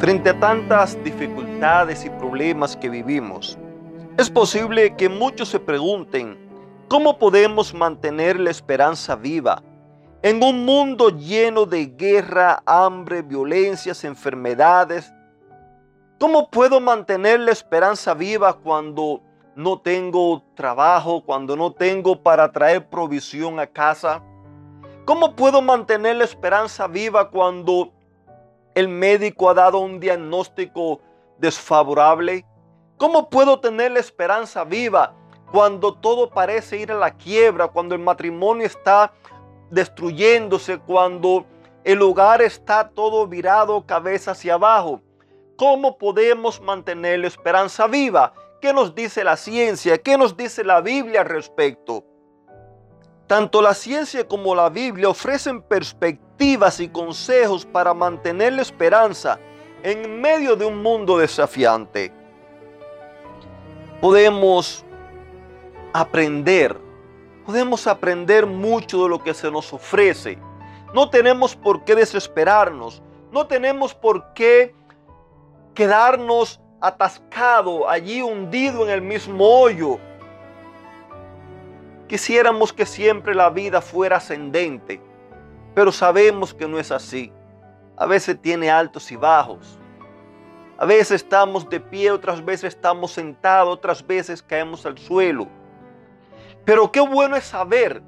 Frente a tantas dificultades y problemas que vivimos, es posible que muchos se pregunten, ¿cómo podemos mantener la esperanza viva en un mundo lleno de guerra, hambre, violencias, enfermedades? ¿Cómo puedo mantener la esperanza viva cuando no tengo trabajo, cuando no tengo para traer provisión a casa? ¿Cómo puedo mantener la esperanza viva cuando el médico ha dado un diagnóstico desfavorable? ¿Cómo puedo tener la esperanza viva cuando todo parece ir a la quiebra, cuando el matrimonio está destruyéndose, cuando el hogar está todo virado cabeza hacia abajo? ¿Cómo podemos mantener la esperanza viva? ¿Qué nos dice la ciencia? ¿Qué nos dice la Biblia al respecto? Tanto la ciencia como la Biblia ofrecen perspectivas y consejos para mantener la esperanza en medio de un mundo desafiante. Podemos aprender, podemos aprender mucho de lo que se nos ofrece. No tenemos por qué desesperarnos, no tenemos por qué quedarnos atascado allí hundido en el mismo hoyo Quisiéramos que siempre la vida fuera ascendente, pero sabemos que no es así. A veces tiene altos y bajos. A veces estamos de pie, otras veces estamos sentados, otras veces caemos al suelo. Pero qué bueno es saber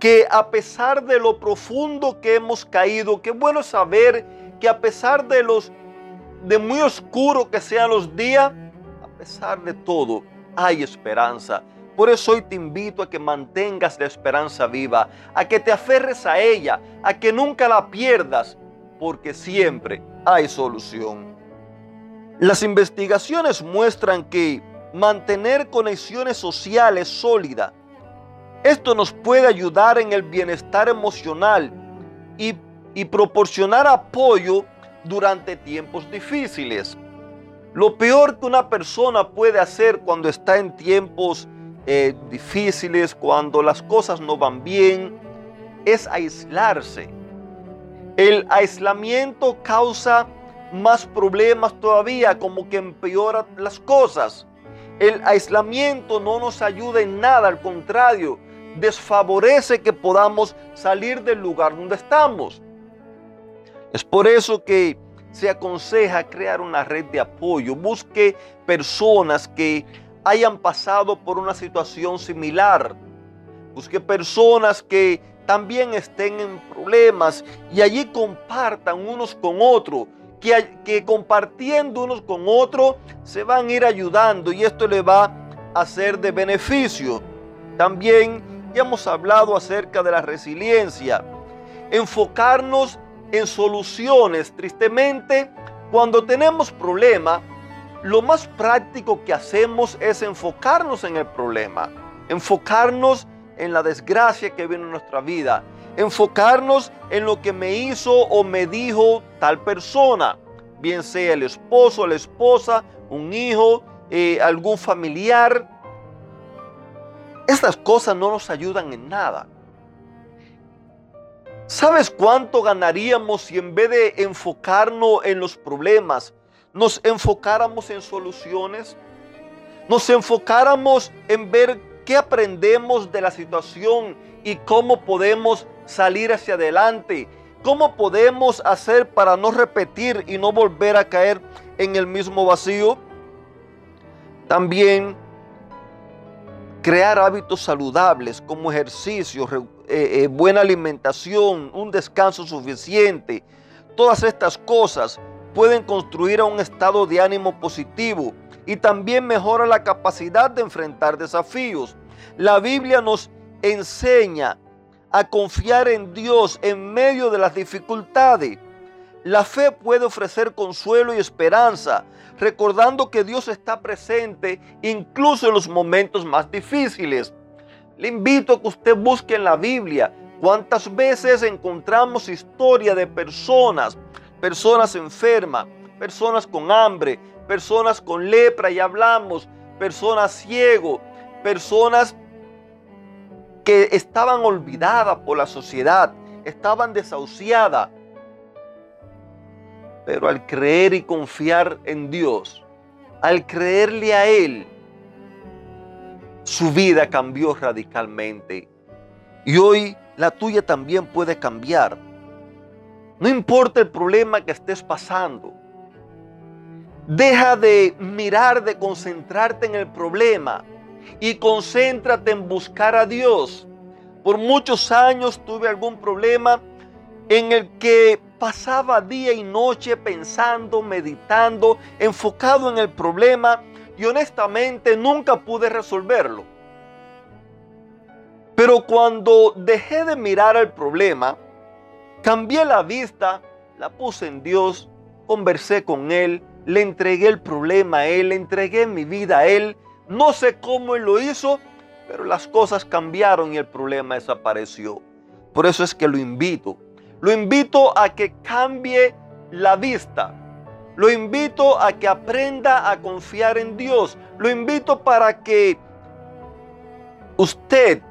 que a pesar de lo profundo que hemos caído, qué bueno saber que a pesar de los de muy oscuro que sean los días, a pesar de todo, hay esperanza. Por eso hoy te invito a que mantengas la esperanza viva, a que te aferres a ella, a que nunca la pierdas, porque siempre hay solución. Las investigaciones muestran que mantener conexiones sociales sólidas, esto nos puede ayudar en el bienestar emocional y, y proporcionar apoyo durante tiempos difíciles. Lo peor que una persona puede hacer cuando está en tiempos eh, difíciles, cuando las cosas no van bien, es aislarse. El aislamiento causa más problemas todavía, como que empeora las cosas. El aislamiento no nos ayuda en nada, al contrario, desfavorece que podamos salir del lugar donde estamos. Es por eso que se aconseja crear una red de apoyo. Busque personas que hayan pasado por una situación similar. Busque personas que también estén en problemas y allí compartan unos con otros, que, que compartiendo unos con otros se van a ir ayudando y esto le va a ser de beneficio. También ya hemos hablado acerca de la resiliencia. Enfocarnos en soluciones. Tristemente, cuando tenemos problemas, lo más práctico que hacemos es enfocarnos en el problema, enfocarnos en la desgracia que viene en nuestra vida, enfocarnos en lo que me hizo o me dijo tal persona, bien sea el esposo, la esposa, un hijo, eh, algún familiar. Estas cosas no nos ayudan en nada. ¿Sabes cuánto ganaríamos si en vez de enfocarnos en los problemas, nos enfocáramos en soluciones, nos enfocáramos en ver qué aprendemos de la situación y cómo podemos salir hacia adelante, cómo podemos hacer para no repetir y no volver a caer en el mismo vacío. También crear hábitos saludables como ejercicio, eh, eh, buena alimentación, un descanso suficiente. Todas estas cosas pueden construir a un estado de ánimo positivo y también mejora la capacidad de enfrentar desafíos. La Biblia nos enseña a confiar en Dios en medio de las dificultades. La fe puede ofrecer consuelo y esperanza, recordando que Dios está presente incluso en los momentos más difíciles. Le invito a que usted busque en la Biblia cuántas veces encontramos historia de personas, personas enfermas, personas con hambre, personas con lepra y hablamos, personas ciegos, personas que estaban olvidadas por la sociedad, estaban desahuciadas. Pero al creer y confiar en Dios, al creerle a Él, su vida cambió radicalmente. Y hoy la tuya también puede cambiar. No importa el problema que estés pasando. Deja de mirar, de concentrarte en el problema y concéntrate en buscar a Dios. Por muchos años tuve algún problema en el que pasaba día y noche pensando, meditando, enfocado en el problema y honestamente nunca pude resolverlo. Pero cuando dejé de mirar el problema, cambié la vista, la puse en Dios, conversé con Él, le entregué el problema a Él, le entregué mi vida a Él. No sé cómo Él lo hizo, pero las cosas cambiaron y el problema desapareció. Por eso es que lo invito. Lo invito a que cambie la vista. Lo invito a que aprenda a confiar en Dios. Lo invito para que usted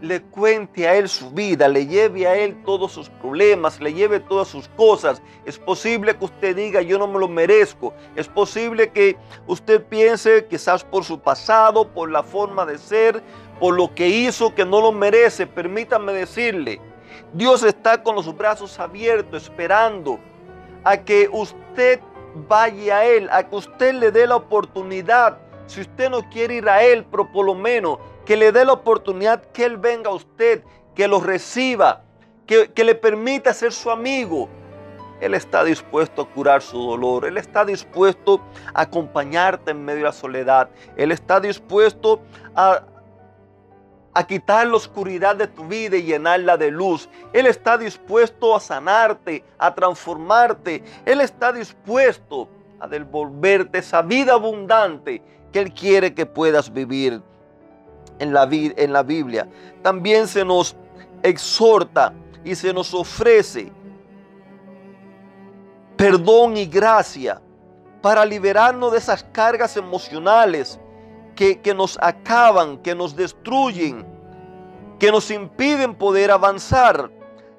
le cuente a Él su vida, le lleve a Él todos sus problemas, le lleve todas sus cosas. Es posible que usted diga, yo no me lo merezco. Es posible que usted piense, quizás por su pasado, por la forma de ser, por lo que hizo, que no lo merece. Permítame decirle, Dios está con los brazos abiertos, esperando a que usted vaya a Él, a que usted le dé la oportunidad. Si usted no quiere ir a Él, pero por lo menos que le dé la oportunidad que Él venga a usted, que lo reciba, que, que, le permita ser su amigo. Él está dispuesto a curar su dolor, Él está dispuesto a acompañarte en medio de la soledad, Él está dispuesto a, a quitar la oscuridad de tu vida y llenarla de luz. Él está dispuesto a sanarte, a transformarte. Él está dispuesto a devolverte esa vida abundante que Él quiere que puedas vivir en la, Biblia. También se nos exhorta y se nos ofrece perdón y gracia para liberarnos de esas cargas emocionales que, nos acaban, que nos destruyen, que nos impiden poder avanzar.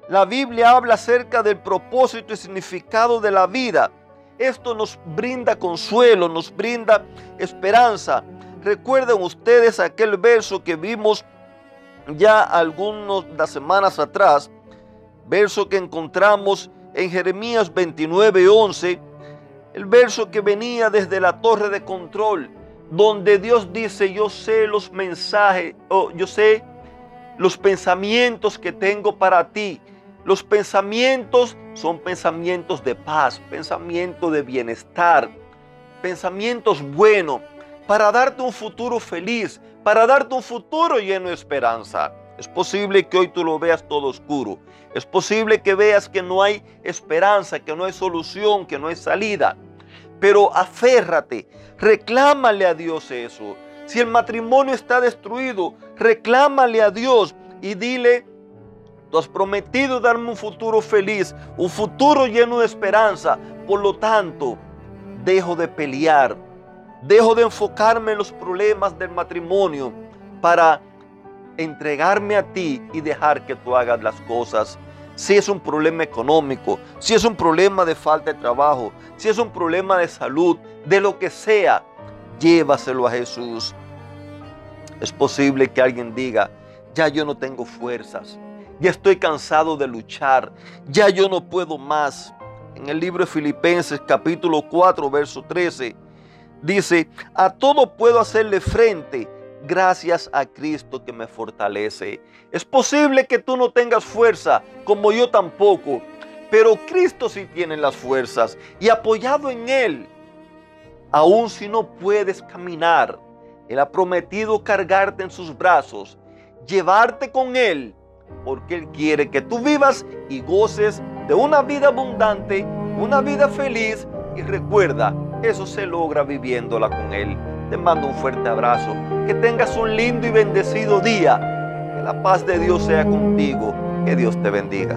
La Biblia habla acerca del propósito y significado de la vida. Esto nos brinda consuelo, nos brinda esperanza. Recuerden ustedes aquel verso que vimos ya algunas semanas atrás, verso que encontramos en Jeremías 29, 11, el verso que venía desde la torre de control, donde Dios dice, yo sé los mensajes, o yo sé los pensamientos que tengo para ti. Los pensamientos son pensamientos de paz, pensamientos de bienestar, pensamientos buenos para darte un futuro feliz, para darte un futuro lleno de esperanza. Es posible que hoy tú lo veas todo oscuro. Es posible que veas que no hay esperanza, que no hay solución, que no hay salida. Pero aférrate, reclámale a Dios eso. Si el matrimonio está destruido, reclámale a Dios y dile, tú has prometido darme un futuro feliz, un futuro lleno de esperanza. Por lo tanto, dejo de pelear, Dejo de enfocarme en los problemas del matrimonio para entregarme a ti y dejar que tú hagas las cosas. Si es un problema económico, si es un problema de falta de trabajo, si es un problema de salud, de lo que sea, llévaselo a Jesús. Es posible que alguien diga, ya yo no tengo fuerzas, ya estoy cansado de luchar, ya yo no puedo más. En el libro de Filipenses capítulo 4, verso 13, Dice, a todo puedo hacerle frente gracias a Cristo que me fortalece. Es posible que tú no tengas fuerza, como yo tampoco, pero Cristo sí tiene las fuerzas y apoyado en Él, aun si no puedes caminar, Él ha prometido cargarte en sus brazos, llevarte con Él, porque Él quiere que tú vivas y goces de una vida abundante, una vida feliz y recuerda, eso se logra viviéndola con Él. Te mando un fuerte abrazo, que tengas un lindo y bendecido día, que la paz de Dios sea contigo, que Dios te bendiga.